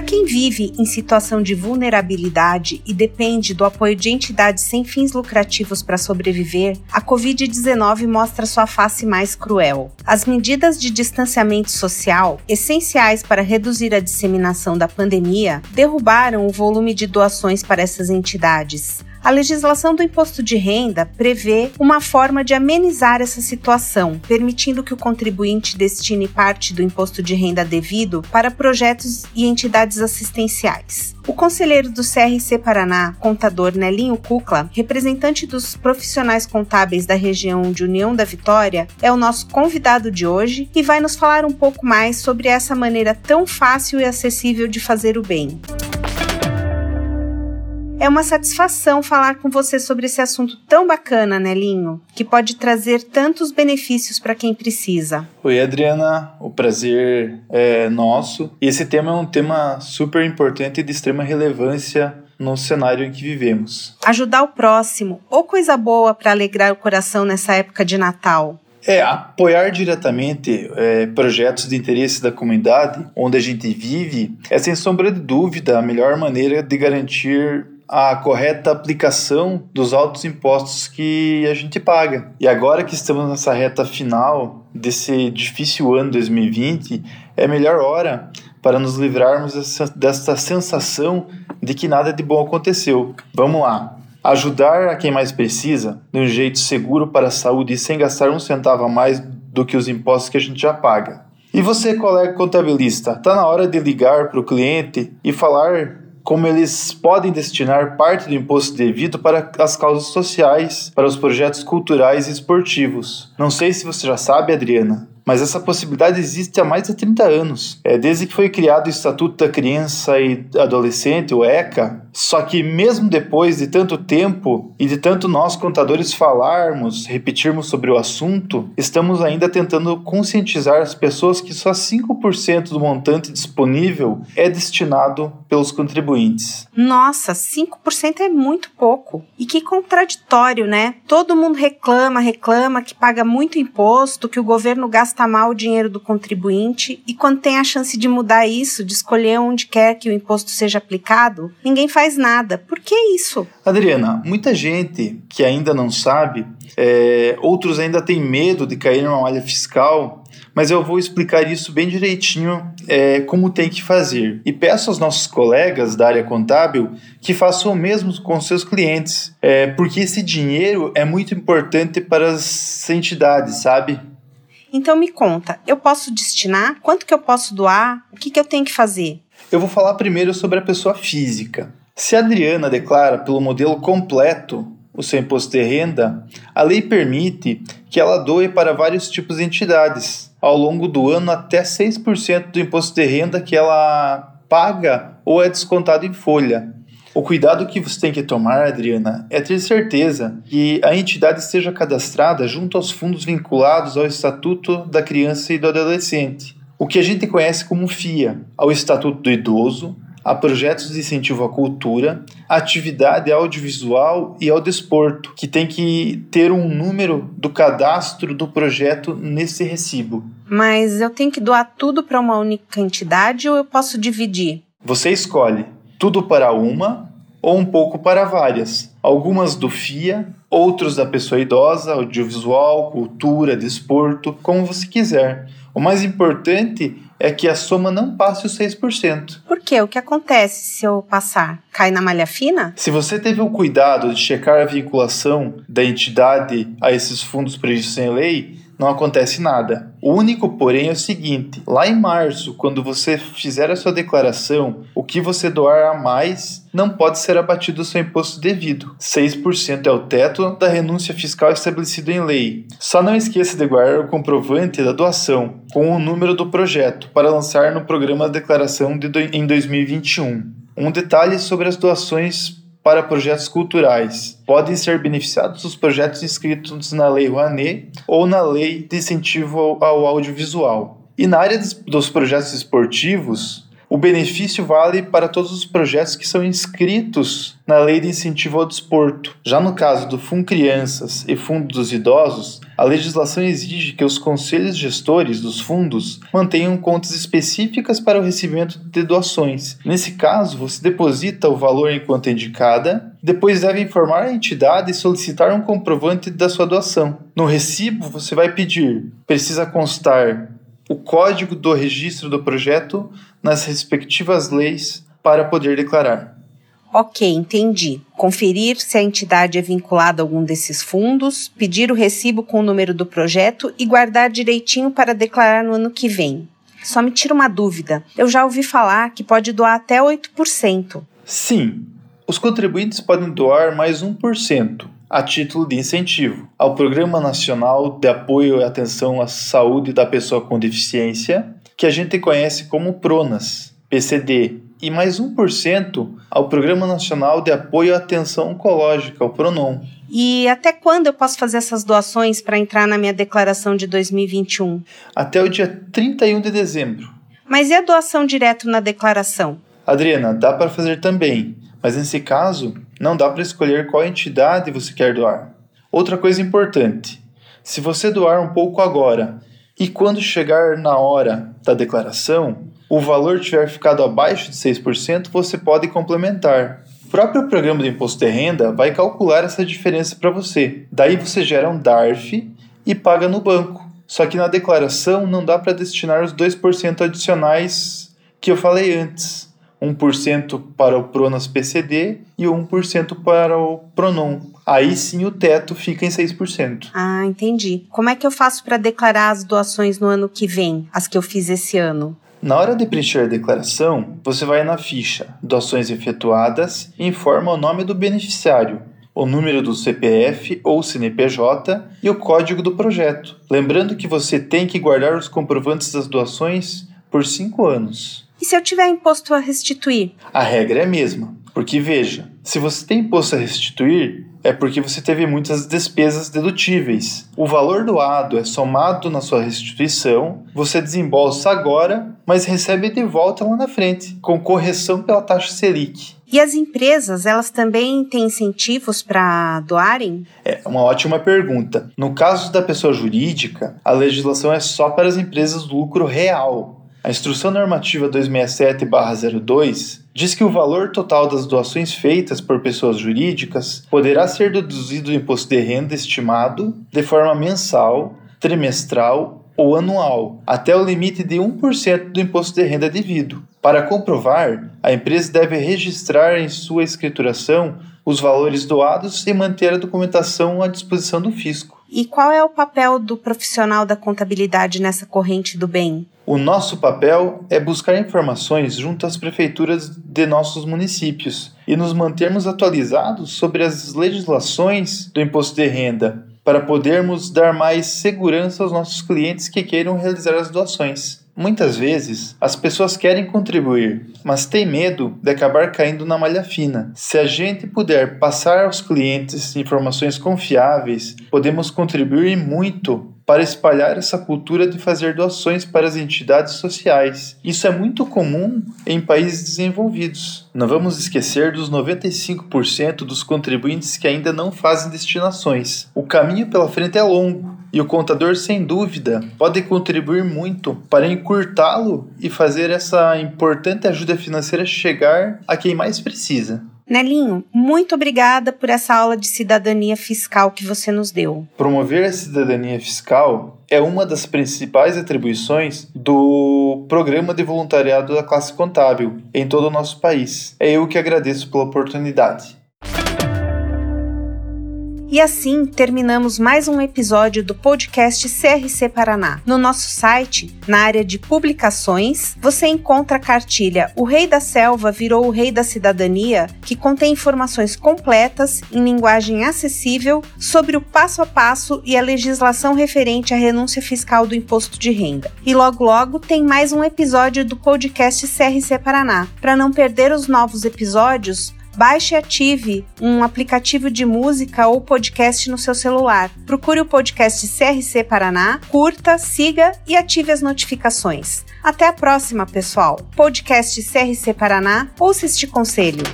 Para quem vive em situação de vulnerabilidade e depende do apoio de entidades sem fins lucrativos para sobreviver, a Covid-19 mostra sua face mais cruel. As medidas de distanciamento social, essenciais para reduzir a disseminação da pandemia, derrubaram o volume de doações para essas entidades. A legislação do imposto de renda prevê uma forma de amenizar essa situação, permitindo que o contribuinte destine parte do imposto de renda devido para projetos e entidades assistenciais. O conselheiro do CRC Paraná, contador Nelinho Cucla, representante dos profissionais contábeis da região de União da Vitória, é o nosso convidado de hoje e vai nos falar um pouco mais sobre essa maneira tão fácil e acessível de fazer o bem. É uma satisfação falar com você sobre esse assunto tão bacana, Nelinho, que pode trazer tantos benefícios para quem precisa. Oi, Adriana, o prazer é nosso. E esse tema é um tema super importante e de extrema relevância no cenário em que vivemos. Ajudar o próximo, ou coisa boa para alegrar o coração nessa época de Natal. É, apoiar diretamente é, projetos de interesse da comunidade onde a gente vive é, sem sombra de dúvida, a melhor maneira de garantir a correta aplicação dos altos impostos que a gente paga. E agora que estamos nessa reta final desse difícil ano 2020, é melhor hora para nos livrarmos dessa, dessa sensação de que nada de bom aconteceu. Vamos lá. Ajudar a quem mais precisa de um jeito seguro para a saúde e sem gastar um centavo a mais do que os impostos que a gente já paga. E você, colega contabilista, está na hora de ligar para o cliente e falar como eles podem destinar parte do imposto devido para as causas sociais, para os projetos culturais e esportivos. Não sei se você já sabe, Adriana, mas essa possibilidade existe há mais de 30 anos. É desde que foi criado o Estatuto da Criança e Adolescente, o ECA. Só que mesmo depois de tanto tempo e de tanto nós contadores falarmos, repetirmos sobre o assunto, estamos ainda tentando conscientizar as pessoas que só 5% do montante disponível é destinado pelos contribuintes. Nossa, 5% é muito pouco. E que contraditório, né? Todo mundo reclama, reclama que paga muito imposto, que o governo gasta gasta mal o dinheiro do contribuinte e quando tem a chance de mudar isso, de escolher onde quer que o imposto seja aplicado, ninguém faz nada. Por que isso? Adriana, muita gente que ainda não sabe, é, outros ainda têm medo de cair numa malha fiscal mas eu vou explicar isso bem direitinho é, como tem que fazer. E peço aos nossos colegas da área contábil que façam o mesmo com seus clientes, é, porque esse dinheiro é muito importante para as entidades, sabe? Então me conta, eu posso destinar? Quanto que eu posso doar? O que, que eu tenho que fazer? Eu vou falar primeiro sobre a pessoa física. Se a Adriana declara pelo modelo completo o seu imposto de renda, a lei permite que ela doe para vários tipos de entidades ao longo do ano até 6% do imposto de renda que ela paga ou é descontado em folha. O cuidado que você tem que tomar, Adriana, é ter certeza que a entidade esteja cadastrada junto aos fundos vinculados ao Estatuto da Criança e do Adolescente, o que a gente conhece como FIA, ao Estatuto do Idoso, a projetos de incentivo à cultura, à atividade audiovisual e ao desporto, que tem que ter um número do cadastro do projeto nesse recibo. Mas eu tenho que doar tudo para uma única entidade ou eu posso dividir? Você escolhe tudo para uma ou um pouco para várias. Algumas do FIA, outros da pessoa idosa, audiovisual, cultura, desporto, como você quiser. O mais importante é que a soma não passe os 6%. Por quê? O que acontece se eu passar? Cai na malha fina? Se você teve o cuidado de checar a vinculação da entidade a esses fundos previstos em lei, não acontece nada. O único, porém, é o seguinte: lá em março, quando você fizer a sua declaração, o que você doar a mais não pode ser abatido do seu imposto devido. 6% é o teto da renúncia fiscal estabelecido em lei. Só não esqueça de guardar o comprovante da doação com o número do projeto para lançar no programa de declaração de do, em 2021. Um detalhe sobre as doações para projetos culturais. Podem ser beneficiados os projetos inscritos na Lei Rouanet ou na Lei de Incentivo ao Audiovisual. E na área dos projetos esportivos, O benefício vale para todos os projetos que são inscritos na Lei de Incentivo ao Desporto. Já no caso do Fundo Crianças e Fundo dos Idosos, a legislação exige que os conselhos gestores dos fundos mantenham contas específicas para o recebimento de doações. Nesse caso, você deposita o valor enquanto indicada, depois deve informar a entidade e solicitar um comprovante da sua doação. No recibo, você vai pedir: precisa constar o código do registro do projeto nas respectivas leis para poder declarar. Ok, entendi. Conferir se a entidade é vinculada a algum desses fundos, pedir o recibo com o número do projeto e guardar direitinho para declarar no ano que vem. Só me tira uma dúvida. Eu já ouvi falar que pode doar até 8%. Sim, os contribuintes podem doar mais 1% a título de incentivo ao Programa Nacional de Apoio e Atenção à Saúde da Pessoa com Deficiência, que a gente conhece como PRONAS, PCD, e mais 1% ao Programa Nacional de Apoio à Atenção Oncológica, o PRONON. E até quando eu posso fazer essas doações para entrar na minha declaração de 2021? Até o dia 31 de dezembro. Mas e a doação direto na declaração? Adriana, dá para fazer também, mas nesse caso não dá para escolher qual entidade você quer doar. Outra coisa importante: se você doar um pouco agora e quando chegar na hora da declaração, o valor tiver ficado abaixo de 6%, você pode complementar. O próprio programa do imposto de renda vai calcular essa diferença para você. Daí você gera um DARF e paga no banco. Só que na declaração não dá para destinar os 2% adicionais que eu falei antes. 1% para o Pronas PCD e 1% para o Pronon. Aí sim o teto fica em 6%. Ah, entendi. Como é que eu faço para declarar as doações no ano que vem, as que eu fiz esse ano? Na hora de preencher a declaração, você vai na ficha Doações efetuadas e informa o nome do beneficiário, o número do CPF ou CNPJ e o código do projeto. Lembrando que você tem que guardar os comprovantes das doações por 5 anos. E se eu tiver imposto a restituir? A regra é a mesma, porque veja, se você tem imposto a restituir, é porque você teve muitas despesas dedutíveis. O valor doado é somado na sua restituição, você desembolsa agora, mas recebe de volta lá na frente, com correção pela taxa Selic. E as empresas, elas também têm incentivos para doarem? É uma ótima pergunta. No caso da pessoa jurídica, a legislação é só para as empresas do lucro real, a Instrução Normativa 267-02 diz que o valor total das doações feitas por pessoas jurídicas poderá ser deduzido do imposto de renda estimado de forma mensal, trimestral ou anual, até o limite de 1% do imposto de renda devido. Para comprovar, a empresa deve registrar em sua escrituração os valores doados e manter a documentação à disposição do fisco. E qual é o papel do profissional da contabilidade nessa corrente do bem? O nosso papel é buscar informações junto às prefeituras de nossos municípios e nos mantermos atualizados sobre as legislações do imposto de renda, para podermos dar mais segurança aos nossos clientes que queiram realizar as doações. Muitas vezes as pessoas querem contribuir, mas têm medo de acabar caindo na malha fina. Se a gente puder passar aos clientes informações confiáveis, podemos contribuir muito para espalhar essa cultura de fazer doações para as entidades sociais. Isso é muito comum em países desenvolvidos. Não vamos esquecer dos 95% dos contribuintes que ainda não fazem destinações. O caminho pela frente é longo e o contador, sem dúvida, pode contribuir muito para encurtá-lo e fazer essa importante ajuda financeira chegar a quem mais precisa. Nelinho, muito obrigada por essa aula de cidadania fiscal que você nos deu. Promover a cidadania fiscal é uma das principais atribuições do Programa de Voluntariado da Classe Contábil em todo o nosso país. É eu que agradeço pela oportunidade. E assim terminamos mais um episódio do podcast CRC Paraná. No nosso site, na área de publicações, você encontra a cartilha O Rei da Selva virou o Rei da Cidadania, que contém informações completas em linguagem acessível sobre o passo a passo e a legislação referente à renúncia fiscal do imposto de renda. E logo logo tem mais um episódio do podcast CRC Paraná. Para não perder os novos episódios, Baixe e ative um aplicativo de música ou podcast no seu celular. Procure o podcast CRC Paraná, curta, siga e ative as notificações. Até a próxima, pessoal. Podcast CRC Paraná, ouça este conselho.